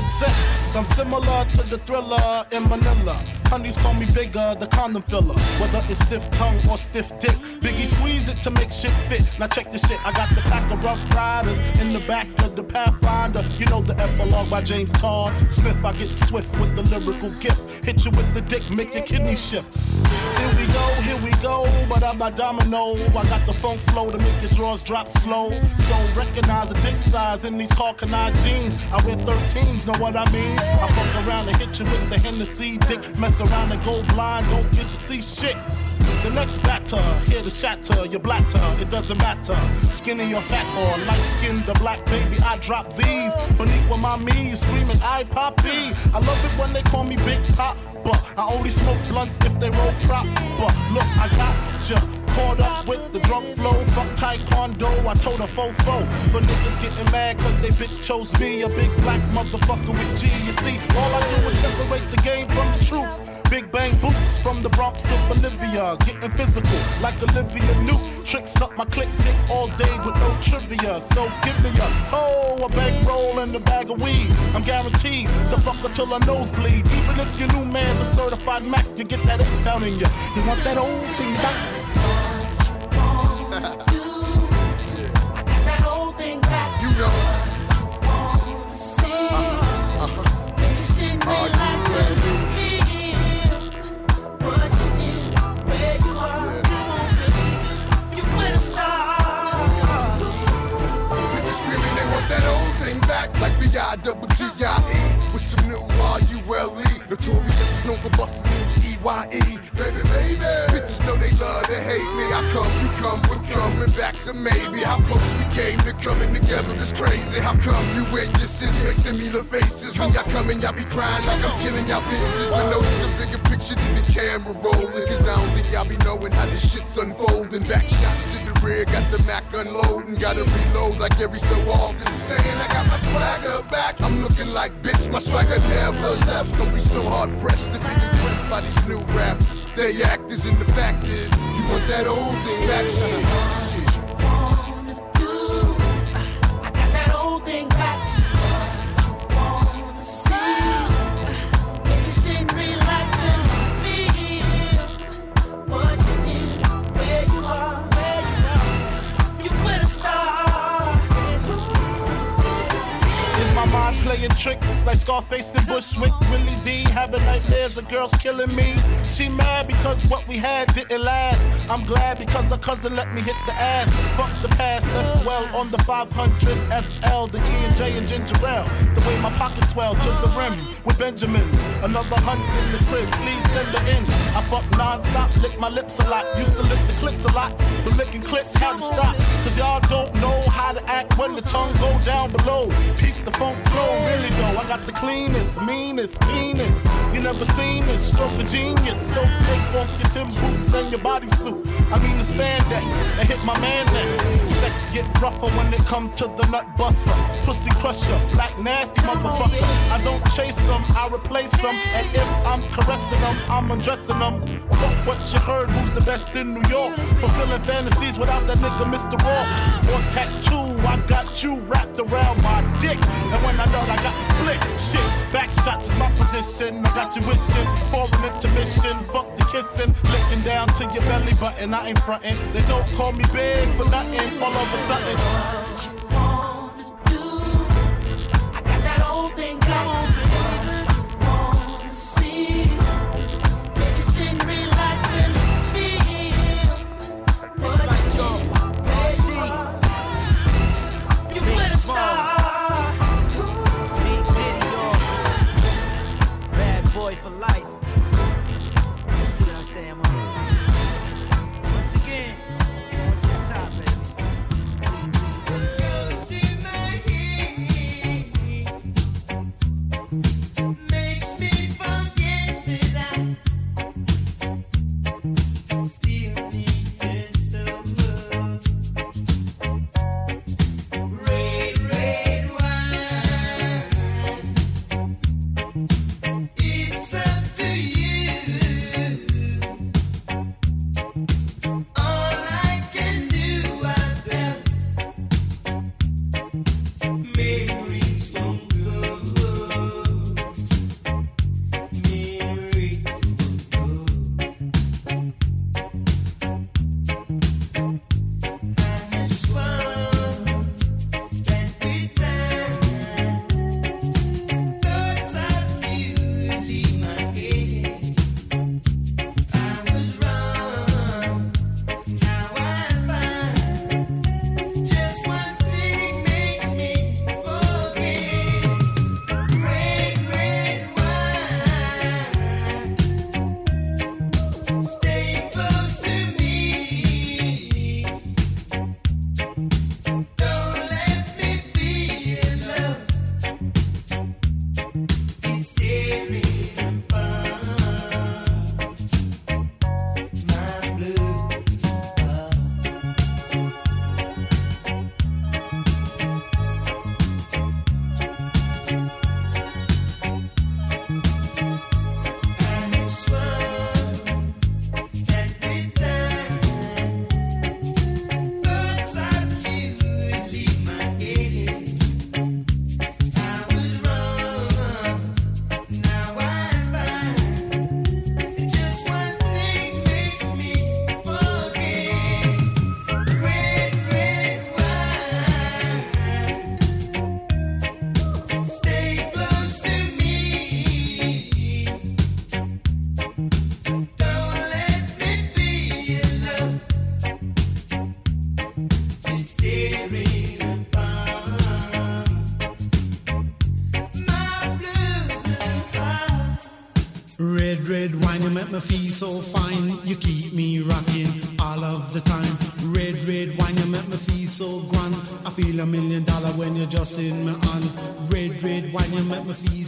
Sex, I'm similar to the Thrilla in Manila. Honeys call me bigger, the condom filler. Whether it's stiff tongue or stiff dick, Biggie squeeze it to make shit fit. Now check this shit, I got the pack of rough riders in the back of the Pathfinder. You know the epilogue by James Todd Smith. I get swift with the lyrical gift. Hit you with the dick, make your kidney shift. Here we go, here we go, but I'm not domino. I got the funk flow to make your drawers drop slow. So recognize the dick size in these Karl Kani jeans. I wear 13s, know what I mean? I fuck around and hit you with the Hennessy dick. Mess around and go blind, don't get to see shit. The next batter, here to shatter your blatter, it doesn't matter. Skinny or fat or light skinned the black baby, I drop these. Beneath with my knees, screaming, I poppy. I love it when they call me Big Pop, but I only smoke blunts if they roll prop. But look, I got ya caught up with the drunk flow. Fuck taekwondo, I told a fofo. For niggas getting mad cause they bitch chose me, a big black motherfucker with G. You see, all I do is separate the game from the truth. Big bang boots from the Bronx to Bolivia. Getting physical like Olivia Newt. Tricks up my click dick all day with no trivia. So give me a oh, a bankroll and a bag of weed. I'm guaranteed to fuck her till her nose bleed. Even if your new man's a certified Mac, you get that X down in you. You want that old thing back? Back like the I-double-G-I-E with some new R-U-L-E. Notorious, known for busting in the E-Y-E. Baby, baby. Bitches know they love to hate me. I come, you come, we're coming back, so maybe. How close we came to coming together is crazy. How come you and your sis make similar faces? When y'all coming, y'all be crying like I'm killing y'all bitches. I know there's a bigger picture than the camera rolling. Cause I don't think y'all be knowing how this shit's unfolding. Back shots to the rear, got the Mac unloading. Gotta reload like every so often. Saying I got my swagger back. I'm looking like bitch, my swagger never left. Don't be so hard pressed to be impressed by these new rappers. They actors and the fact is, you want that old thing back. Shit. Playing tricks like Scarface and Bushwick. Willie D having nightmares, the girl's killing me. She mad because what we had didn't last. I'm glad because her cousin let me hit the ass. Fuck the past, that's well on the 500 SL, the E and J and ginger ale. The way my pockets swell to the rim with Benjamins. Another hunt's in the crib, please send her in. I fuck non-stop, lick my lips a lot. Used to lick the clips a lot, but licking clips has to stop. Cause y'all don't know how to act when the tongue go down below. Peep the funk flow really though, I got the cleanest, meanest penis. You never seen this, stroke of genius. So take off your Tim boots and your bodysuit. I mean the spandex, and hit my man next. Sex get rougher when it come to the nut buster. Pussy crusher, black nasty motherfucker. I don't chase them, I replace them. And if I'm caressing them, I'm undressing them. Fuck what you heard, who's the best in New York? Fulfilling fantasies without that nigga Mr. Rock. Or tattoo, I got you wrapped around my dick. And when I done, I got the split. Shit, back shots is my position. I got you wishing for an intermission. Fuck the kissing, licking down to your belly button. I ain't frontin'. They don't call me big for nothing. All of a sudden. Sam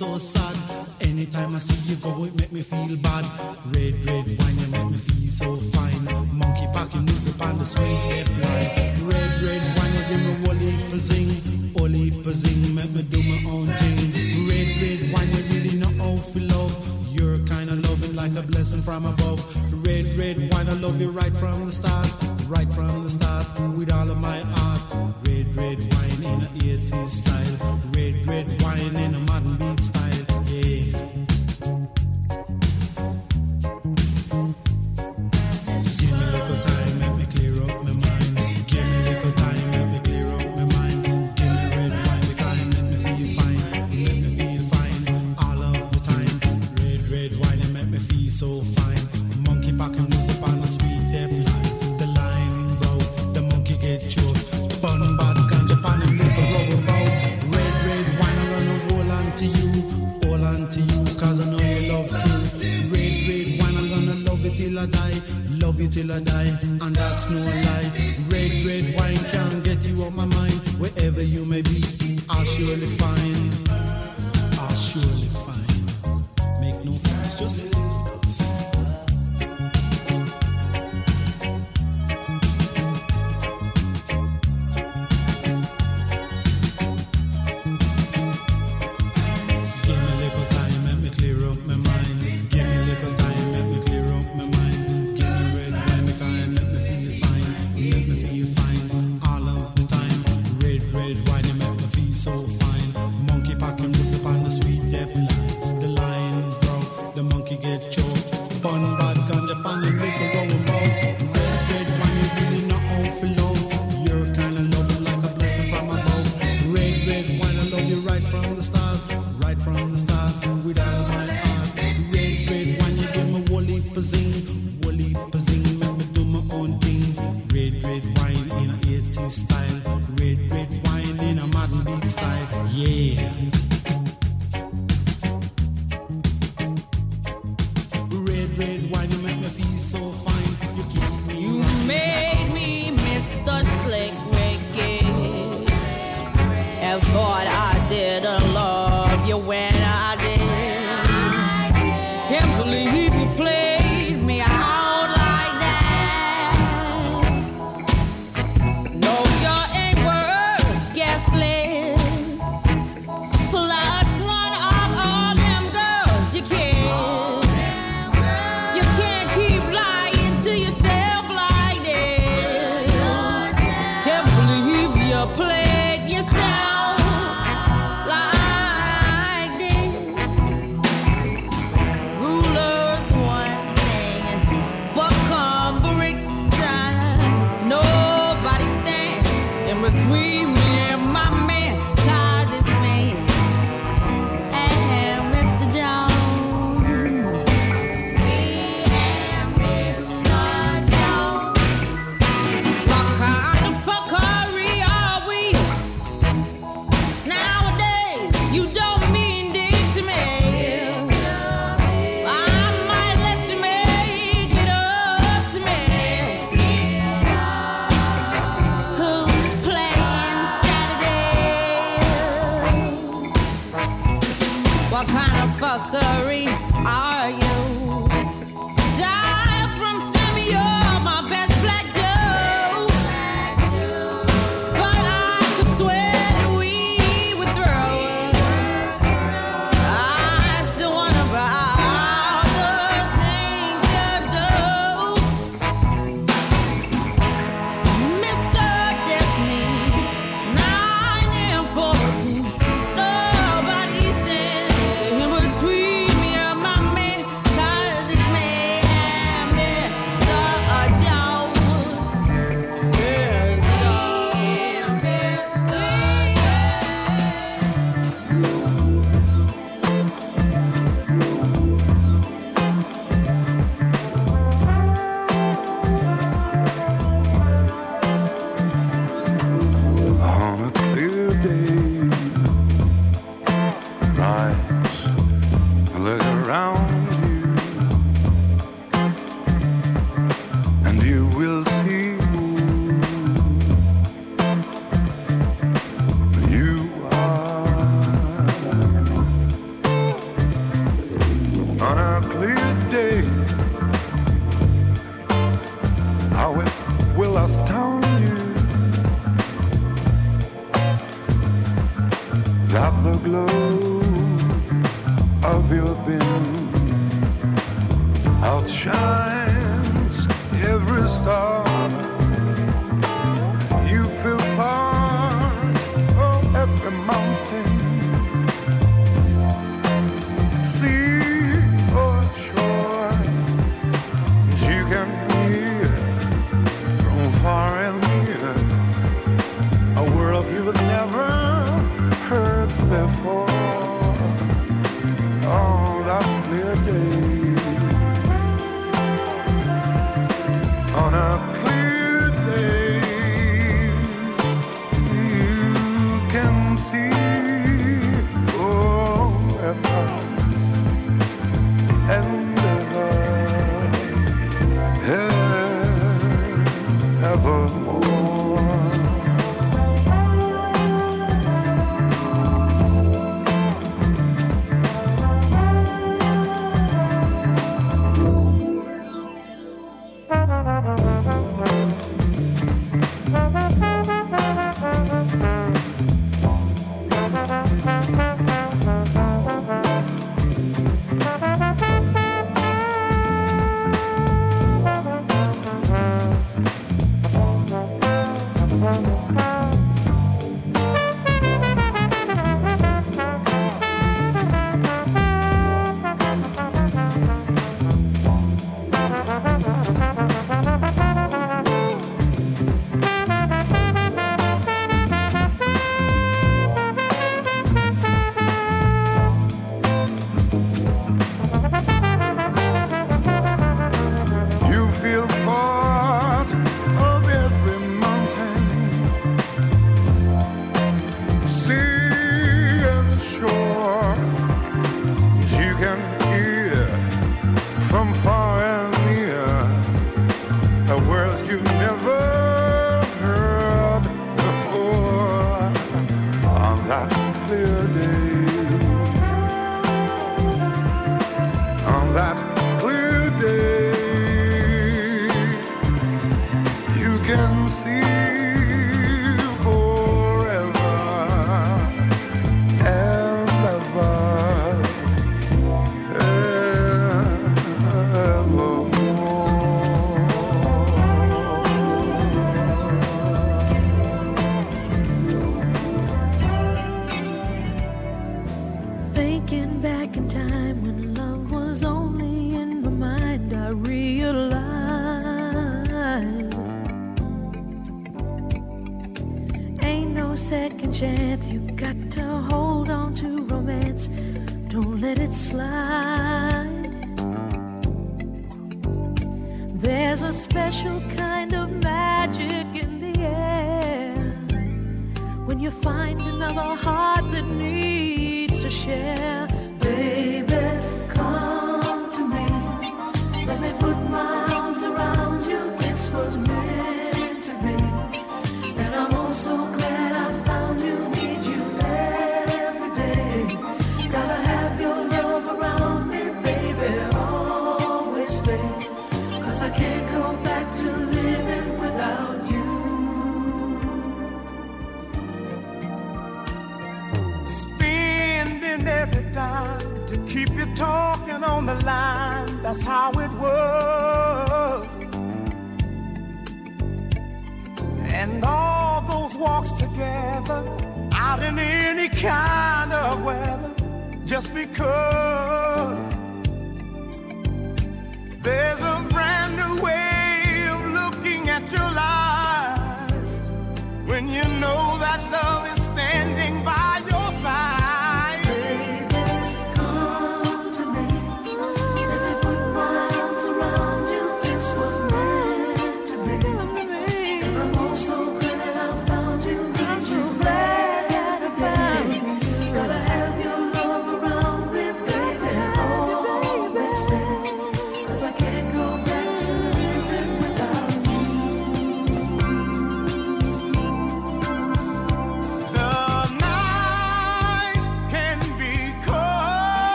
sou when you know that love is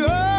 that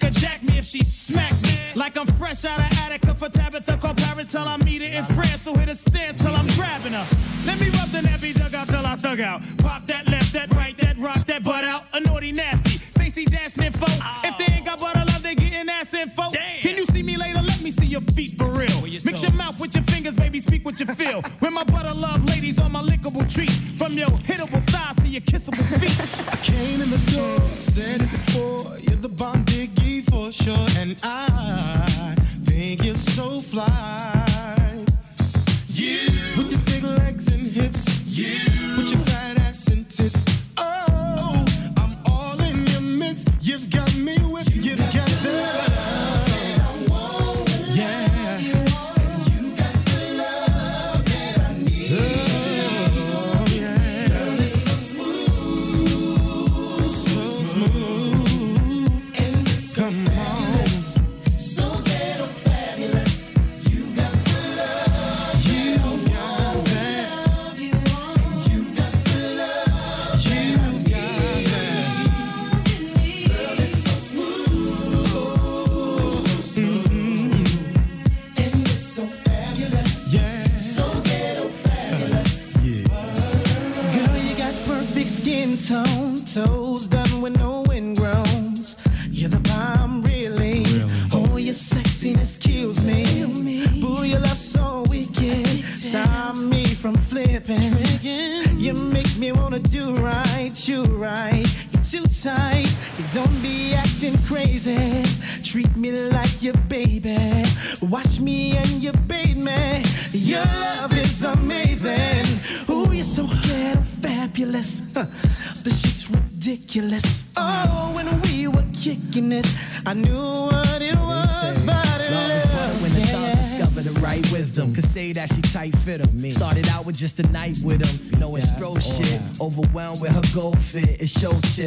could jack me if she smacked me. Like I'm fresh out of Attica for Tabitha. Call Paris till I meet her in France. So hit a stance till I'm grabbing her. Let me rub the nappy dugout till I thug out. Pop that left, that right, that rock, that butt out. A naughty nasty. Stacey Dash info. Oh. If they ain't got butter love, they getting ass info. Damn. Can you see me later? Let me see your feet for real. Your Mix your mouth with your fingers, baby. Speak what you feel. when my butter love ladies on my lickable treat. From your hittable thighs to your kissable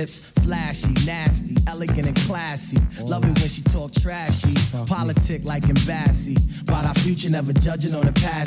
lips, flashy, nasty, elegant and classy. Oh. Love it when she talk trashy, politic like embassy. About our future, never judging on the past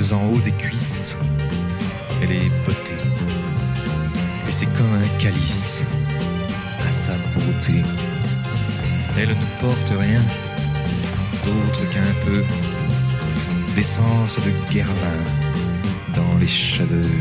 En haut des cuisses, elle est bottée. Et c'est comme un calice à sa beauté. Elle ne porte rien d'autre qu'un peu d'essence de guervin dans les cheveux.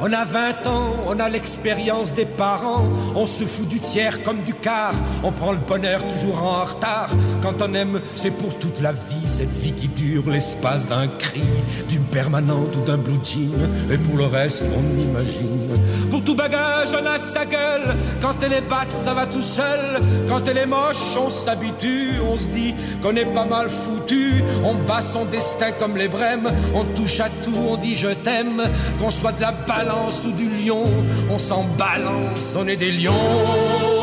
On a 20 ans, on a l'expérience des parents, on se fout du tiers comme du quart, on prend le bonheur toujours en retard. Quand on aime, c'est pour toute la vie, cette vie qui dure l'espace d'un cri, d'une permanente ou d'un blue jean, et pour le reste, on imagine. Pour tout bagage, on a sa gueule, quand elle est batte, ça va tout seul, quand elle est moche, on s'habitue, on se dit qu'on est pas mal foutu, on bat son destin comme les brèmes, on touche à tout, on dit je t'aime, qu'on soit de la balance ou du lion, on s'en balance, on est des lions.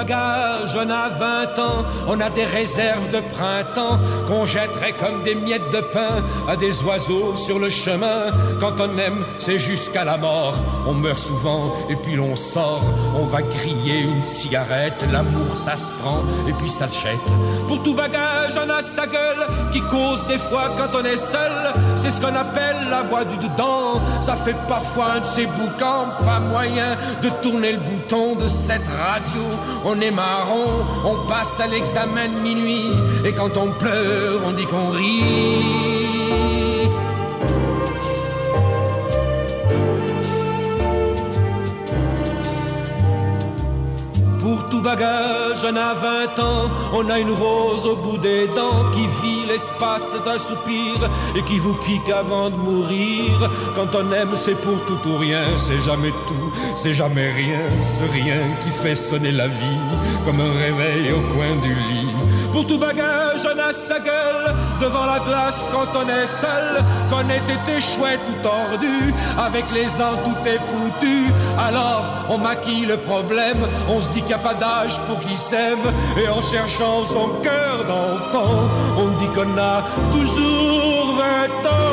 Bagage, on a 20 ans, on a des réserves de printemps qu'on jetterait comme des miettes de pain à des oiseaux sur le chemin. Quand on aime, c'est jusqu'à la mort. On meurt souvent et puis l'on sort. On va griller une cigarette, l'amour ça se prend et puis ça se. Pour tout bagage, on a sa gueule qui cause des fois quand on est seul. C'est ce qu'on appelle la voix du dedans. Ça fait parfois un de ces boucans, pas moyen de tourner le bouton de cette radio. On est marron, on passe à l'examen minuit. Et quand on pleure, on dit qu'on rit. tout bagage, on a vingt ans, on a une rose au bout des dents qui vit l'espace d'un soupir et qui vous pique avant de mourir. Quand on aime, c'est pour tout ou rien, c'est jamais tout, c'est jamais rien, ce rien qui fait sonner la vie comme un réveil au coin du lit. Pour tout bagage, on a sa gueule, devant la glace quand on est seul, qu'on ait été chouette ou tordu, avec les ans tout est foutu. Alors on maquille le problème, on se dit qu'il n'y a pas d'âge pour qui s'aime, et en cherchant son cœur d'enfant, on dit qu'on a toujours 20 ans.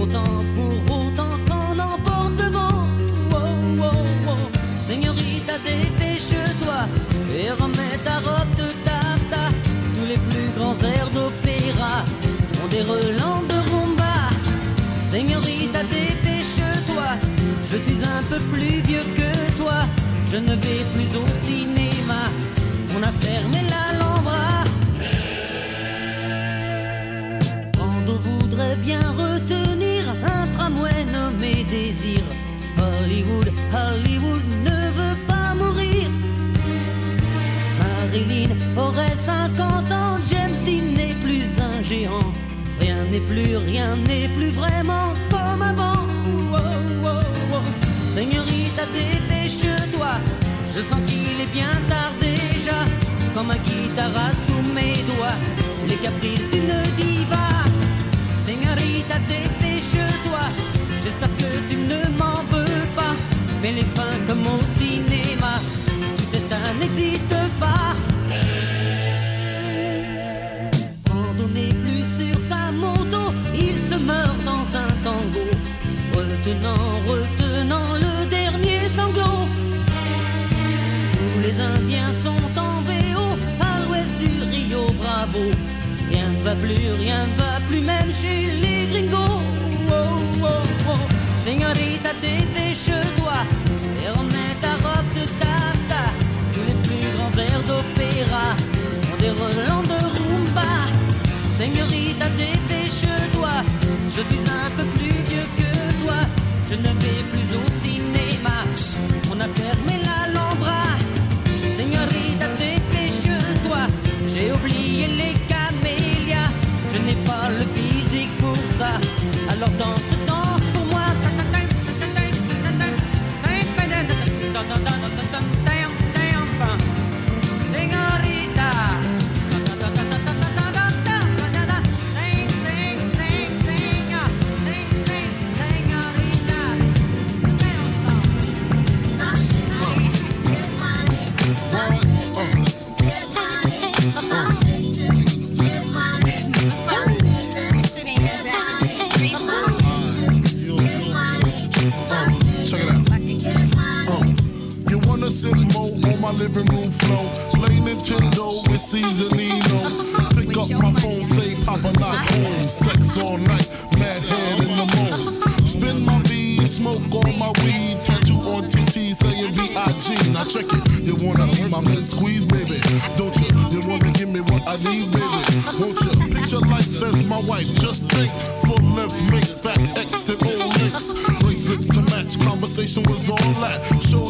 Autant, pour autant qu'on emporte le vent. Wow, wow, wow. Señorita, dépêche-toi et remets ta robe de tata. Tous les plus grands airs d'opéra ont des relents de rumba. Señorita, dépêche-toi, je suis un peu plus vieux que toi. Je ne vais plus au cinéma, on a fermé l'Alhambra. Quand on voudrait bien retenir Hollywood, Hollywood ne veut pas mourir. Marilyn aurait 50 ans, James Dean n'est plus un géant. Rien n'est plus, rien n'est plus vraiment comme avant. Wow, wow, wow. Señorita, dépêche-toi. Je sens qu'il est bien tard déjà. Comme un guitare sous mes doigts. Les caprices Mais fins je living room floor? Play Nintendo with Seasonino. Pick up my phone, say Papa not home. Sex all night, mad head in the moon. Spin my V, smoke all my weed. Tattoo on TT saying B.I.G. Now check it. You wanna be my man squeeze, baby? Don't you? You wanna give me what I need, baby? Won't you? Picture life as my wife. Just think, full length, make fat X and O links. Bracelets to match, conversation was all that. Showed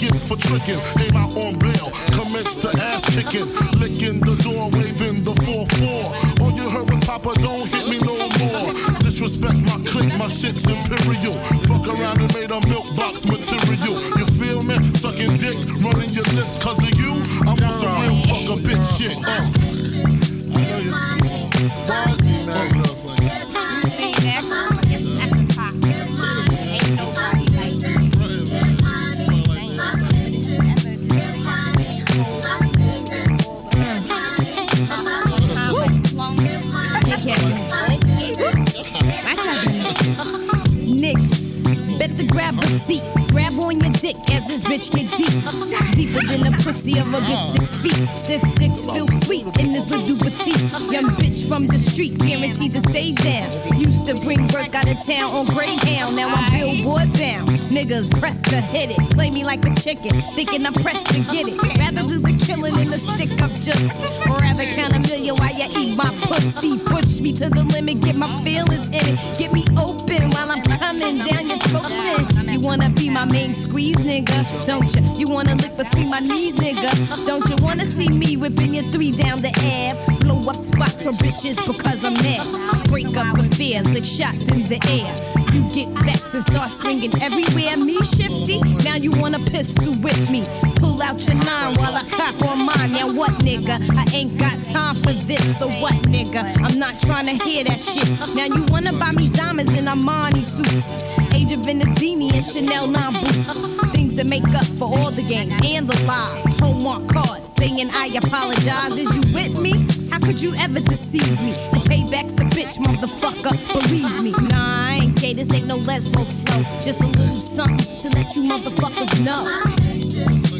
Get for tricking. Came out on bail, commenced to ass kicking. Licking the door, waving the 4-4. All you heard was Papa, don't hit me no more. Disrespect my clique, my shit's imperial. Niggas to hit it. Play me like a chicken, thinking I'm pressed to get it. Rather do the killing than the stick up. Or rather count a million while you eat my pussy. Push me to the limit, get my feelings in it. Get me open while I'm coming down your throat. You wanna be my main squeeze, nigga? Don't you? You wanna lick between my knees, nigga? Don't you wanna see me whipping your three down the Ave? Blow up spots for bitches because I'm mad. Break up affairs, lick shots in the air. You get vexed and start swinging everywhere. You wanna pistol with me. Pull out your nine while I cock on mine. Now what, nigga? I ain't got time for this. So what, nigga? I'm not trying to hear that shit. Now you wanna buy me diamonds in Armani suits. Age of Venedini and Chanel 9 boots. Things that make up for all the games and the lies. Hallmark cards saying I apologize. Is you with me? How could you ever deceive me? The payback's a bitch, motherfucker. Believe me. Nah, I ain't gay. This ain't no lesbo flow. Just a little something to let you motherfuckers know.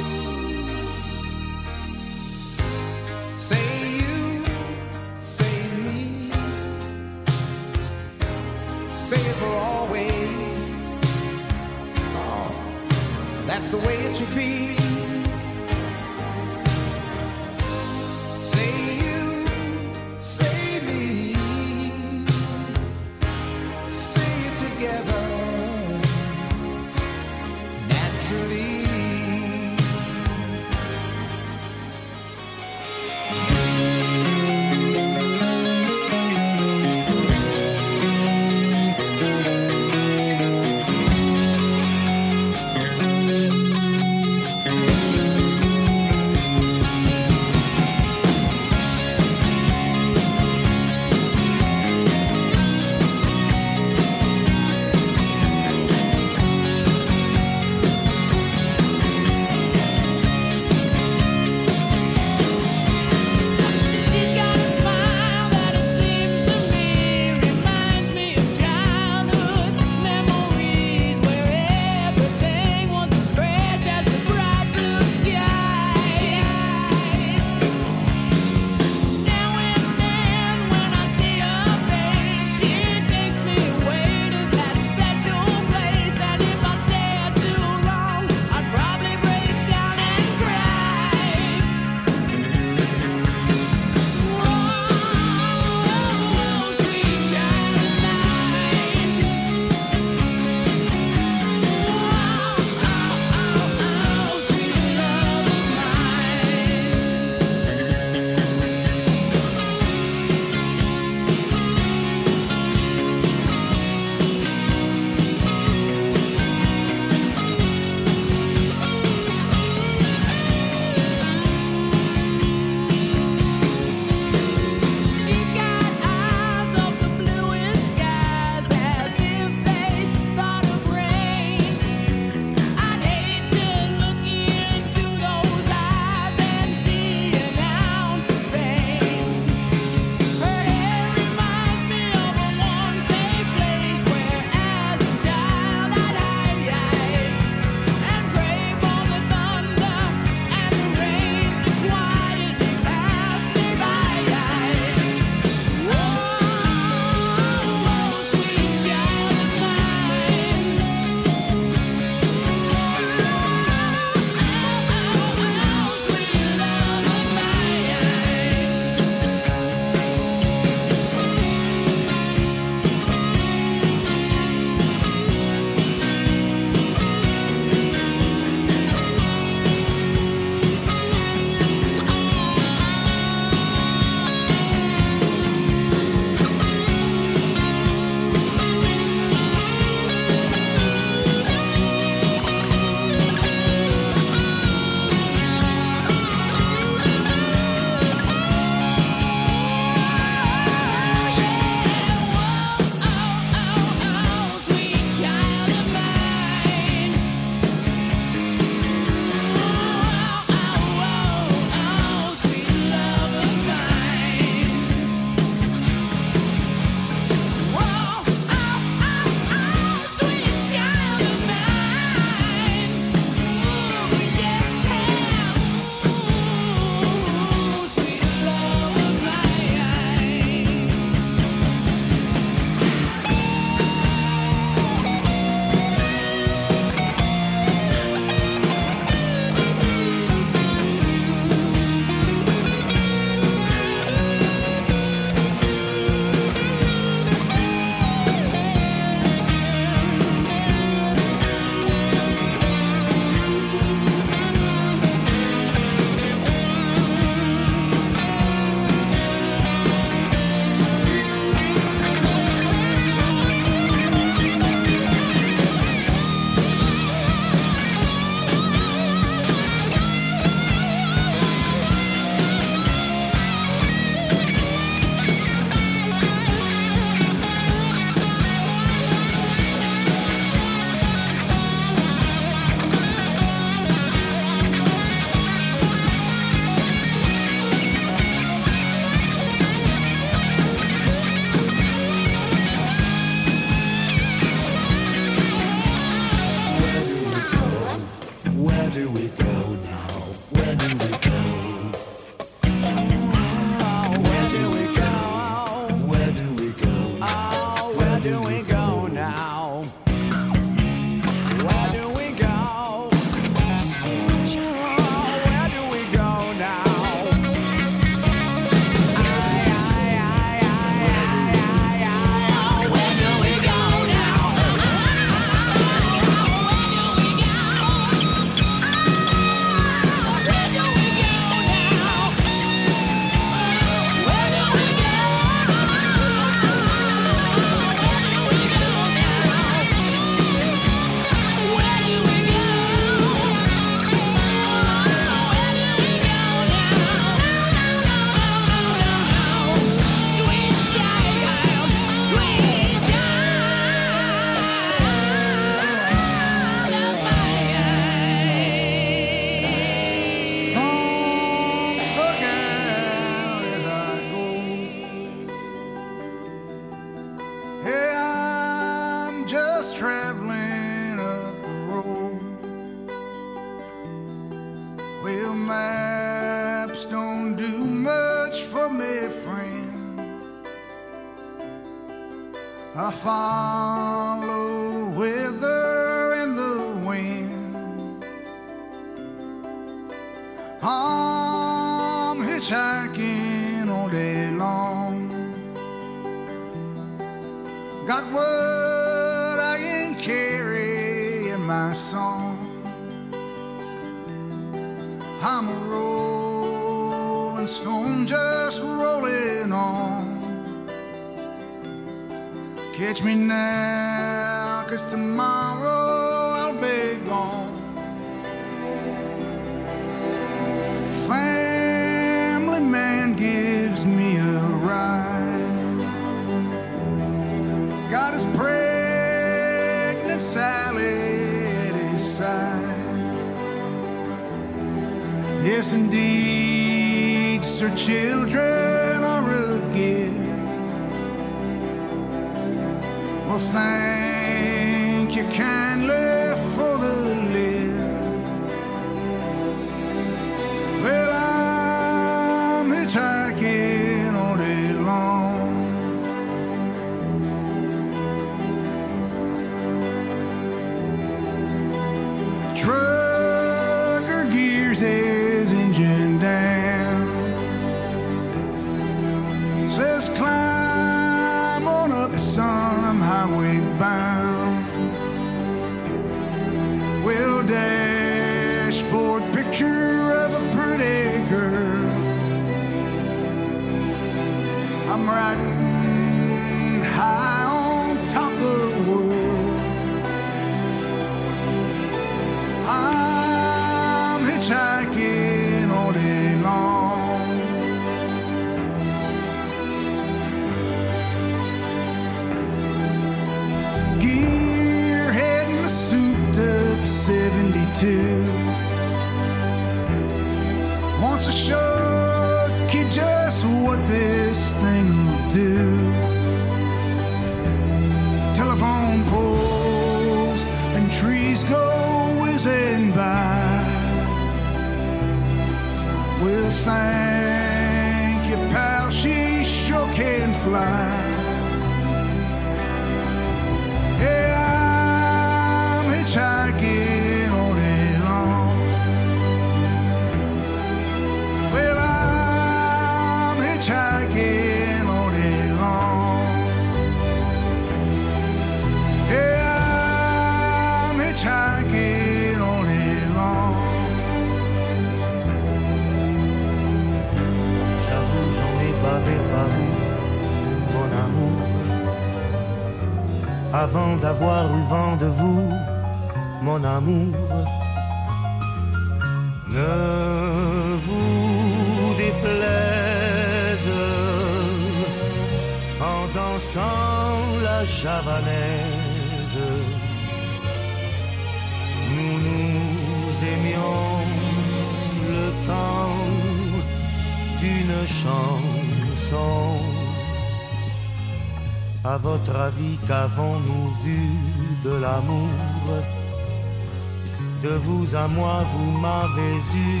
vous à moi, vous m'avez eu,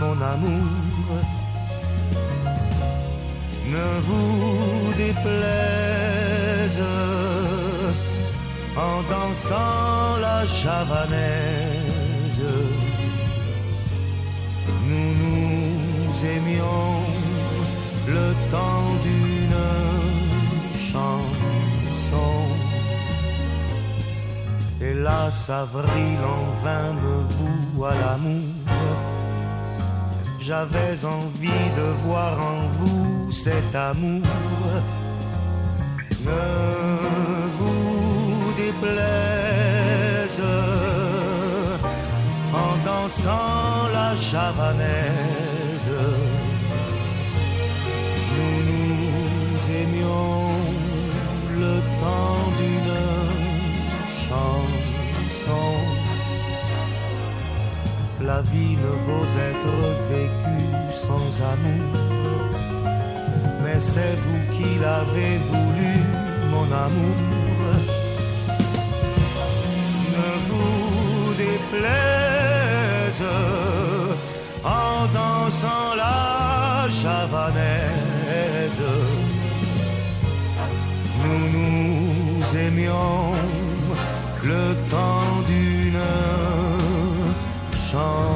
mon amour. Ne vous déplaise en dansant la javanaise. Nous nous aimions le temps d'une chanson. Hélas, avril en vain me voue à l'amour. J'avais envie de voir en vous cet amour. Ne vous déplaise en dansant la javanaise. la vie ne vaut d'être vécue sans amour. Mais c'est vous qui l'avez voulu, mon amour. Ne vous déplaise en dansant la javanaise. Nous nous aimions le temps song.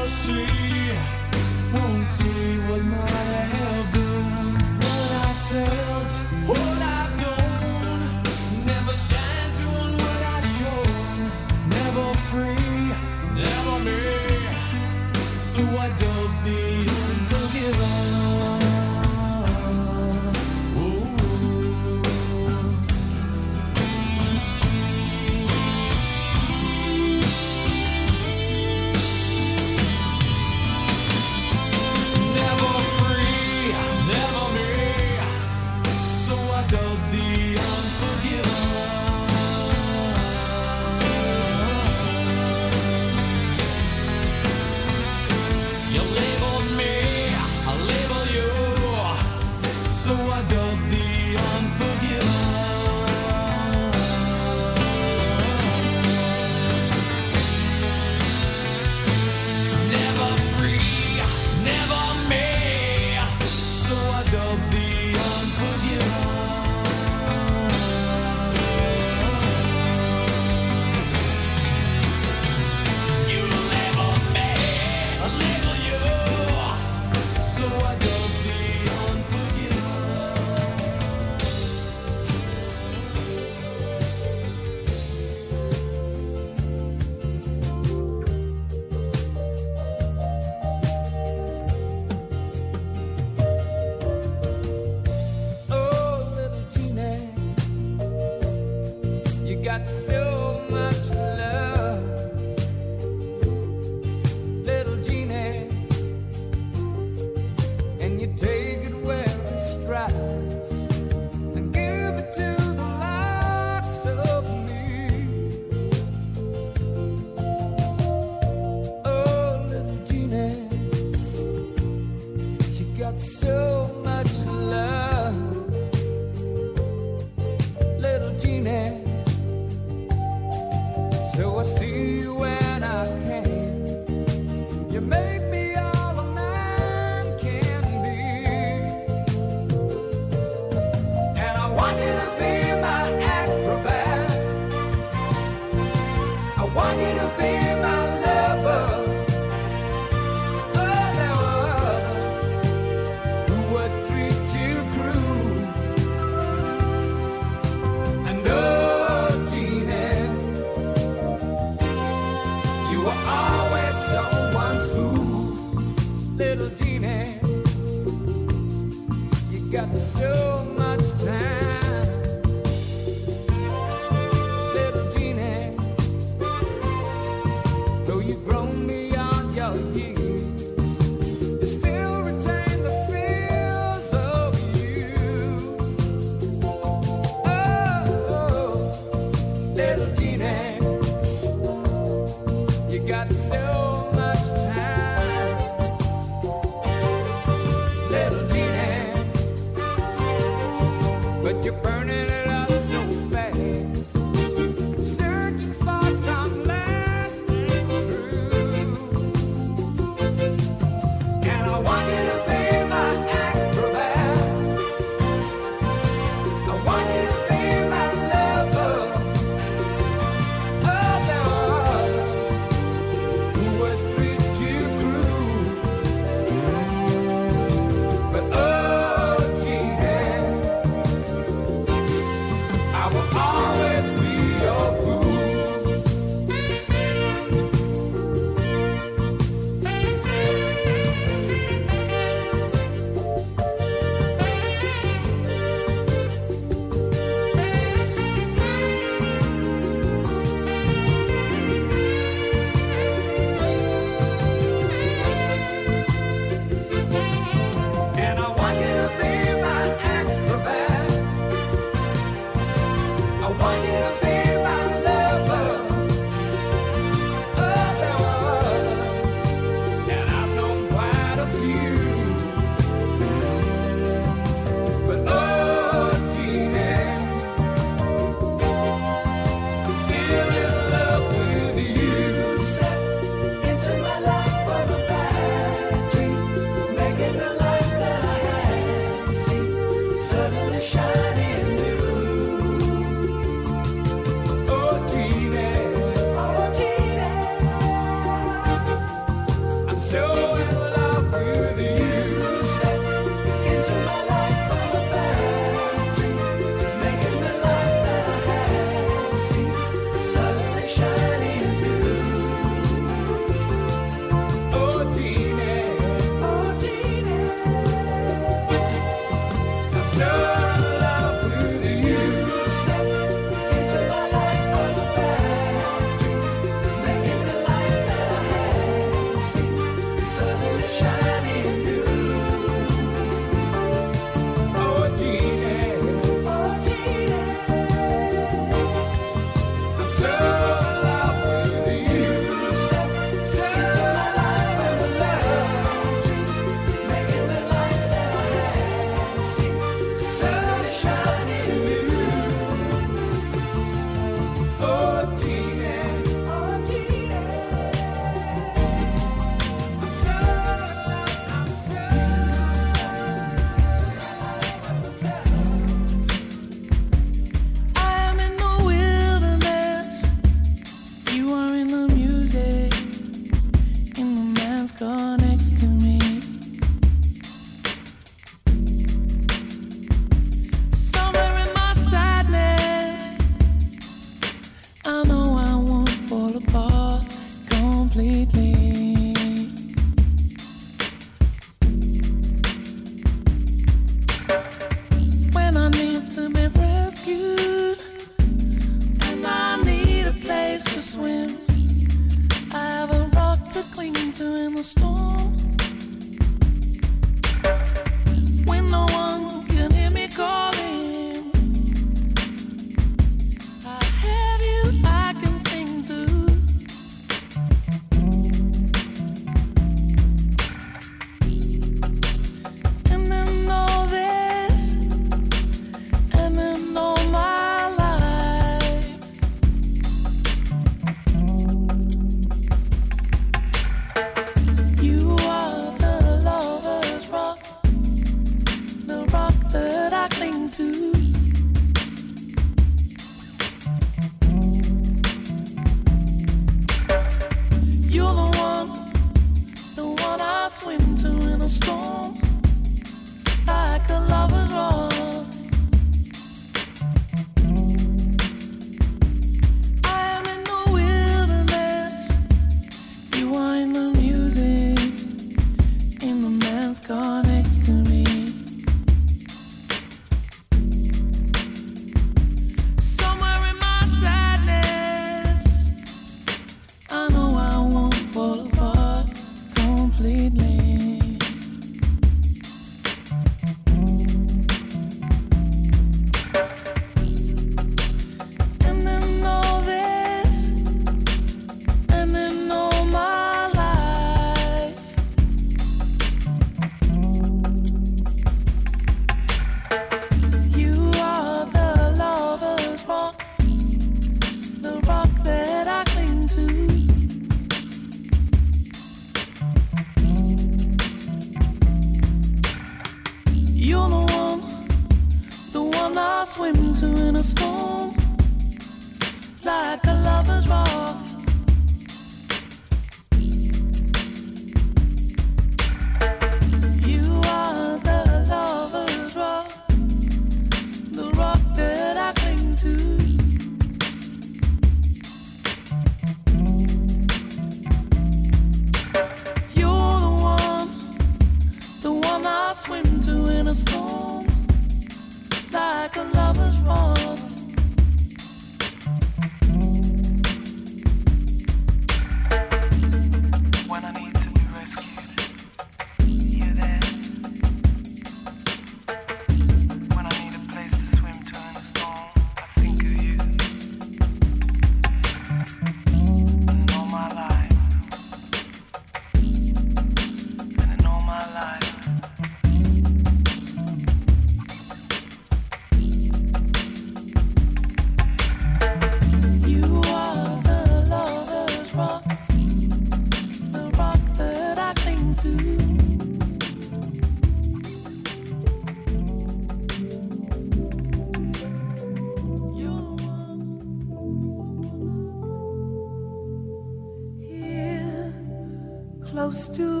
To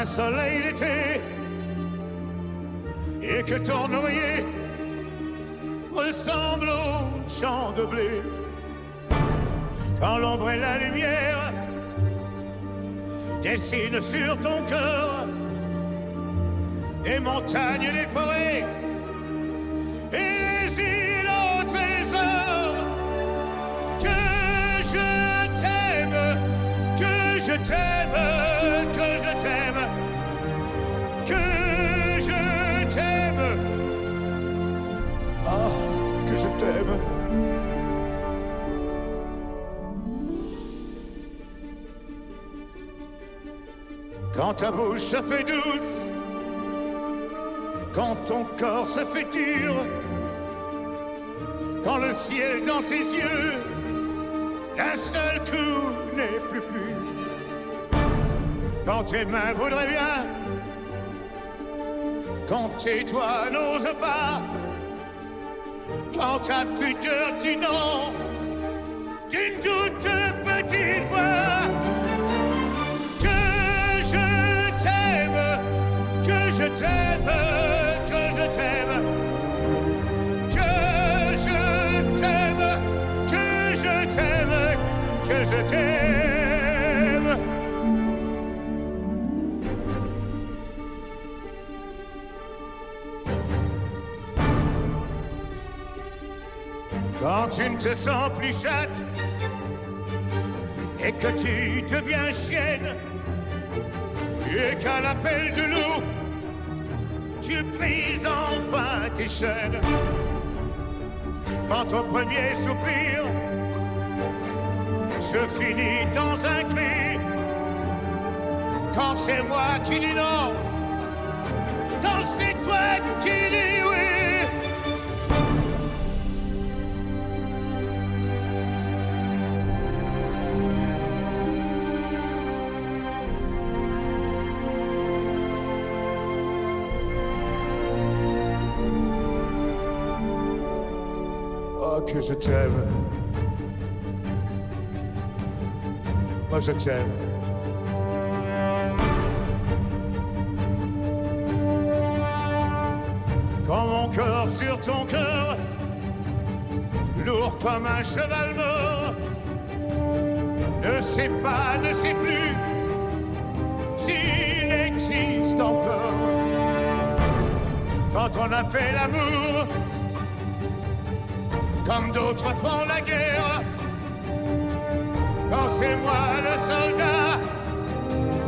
un soleil d'été et que ton oreiller ressemble au champ de blé. Quand l'ombre et la lumière dessinent sur ton cœur les montagnes, les forêts Quand ta bouche se fait douce, quand ton corps se fait dur, quand le ciel dans tes yeux, d'un seul coup n'est plus pur, quand tes mains voudraient bien, quand tes doigts n'osent pas, quand ta pudeur dit non, d'une toute petite voix, te sens plus chatte et que tu deviens chienne et qu'à l'appel de loup, tu brises enfin tes chaînes. Quand ton premier soupir se finit dans un cri, quand c'est moi qui dis non, quand c'est toi qui dis que je t'aime. Moi, je t'aime. Quand mon cœur sur ton cœur, lourd comme un cheval mort, ne sait pas, ne sait plus s'il existe encore. Quand on a fait l'amour, comme d'autres font la guerre. Quand c'est moi le soldat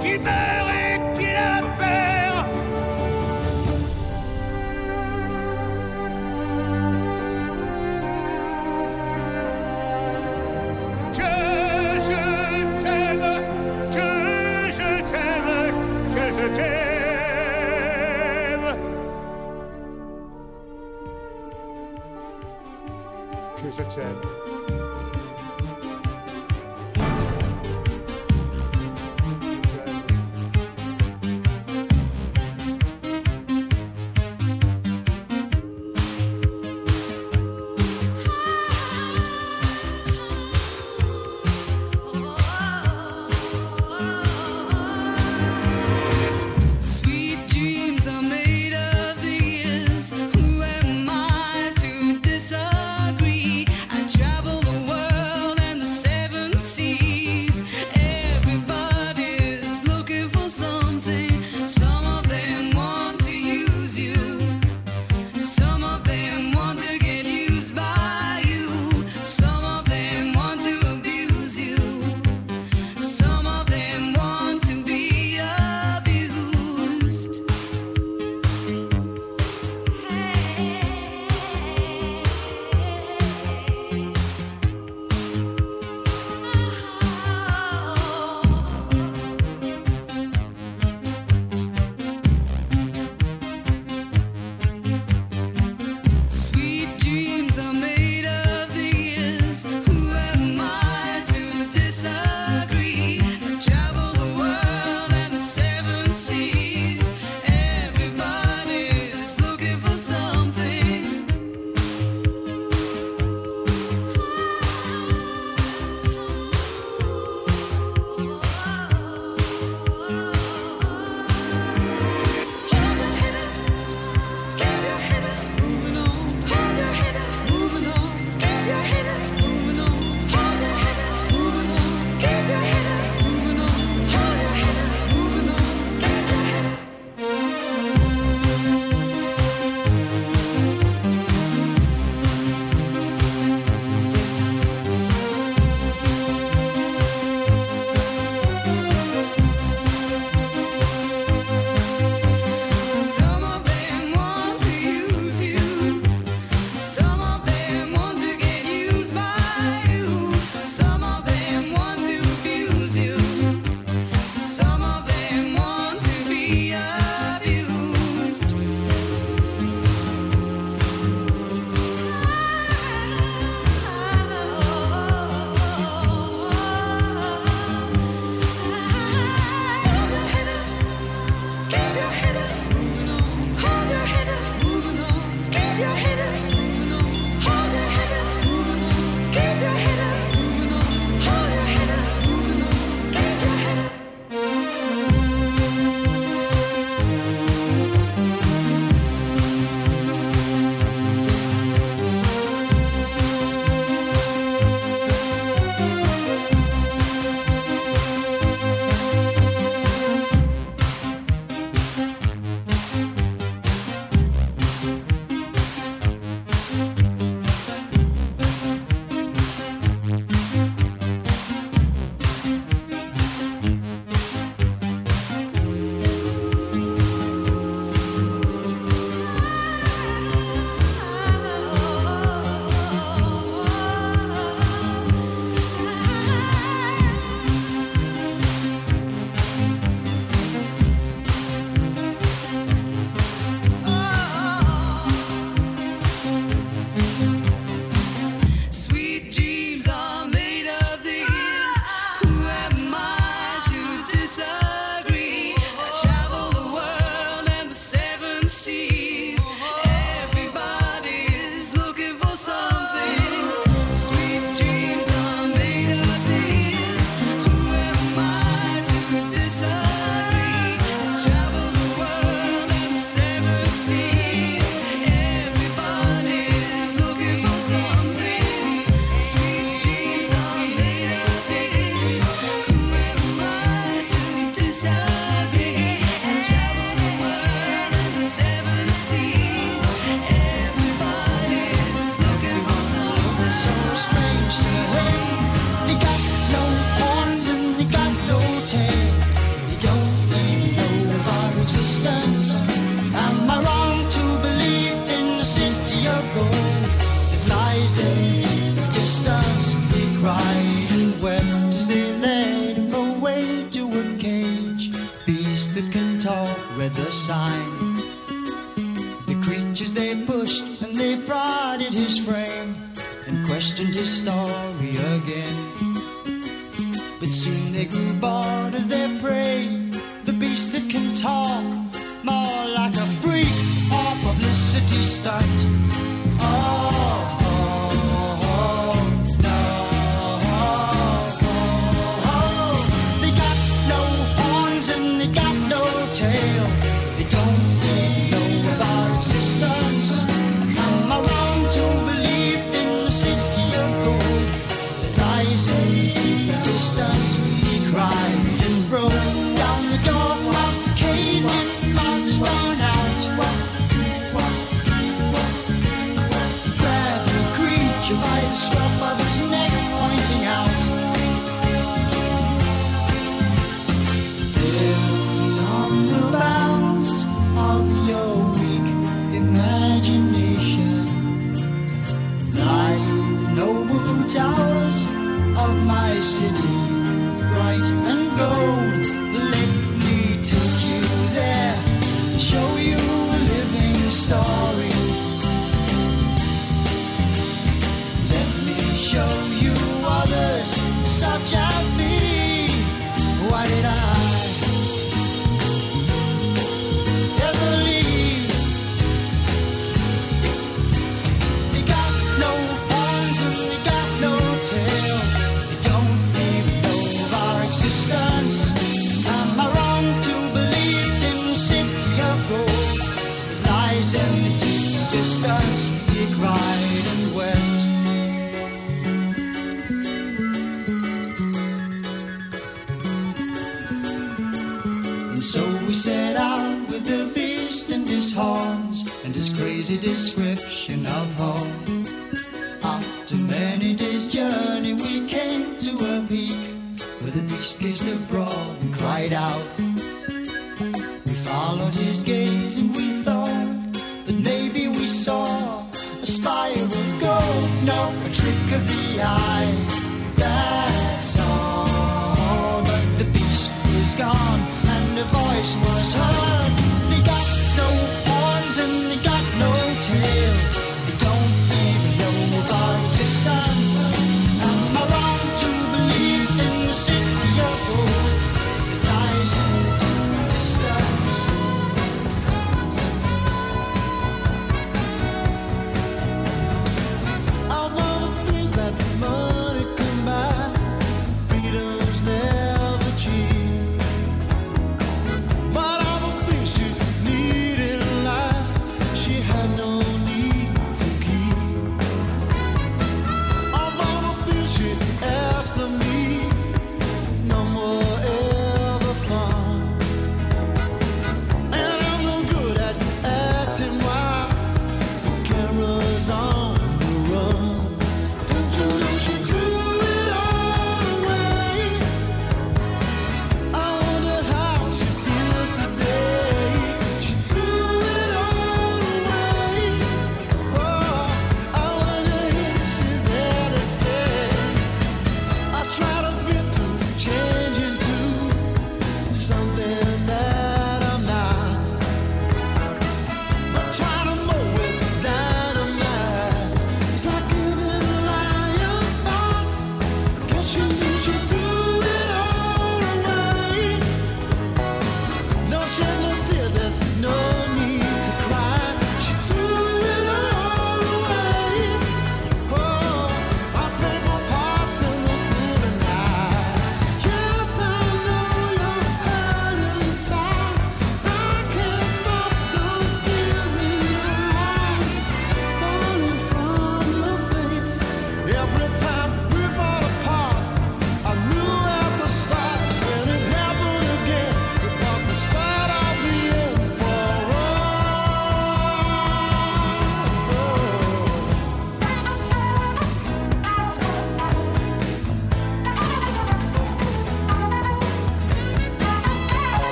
qui meurt Que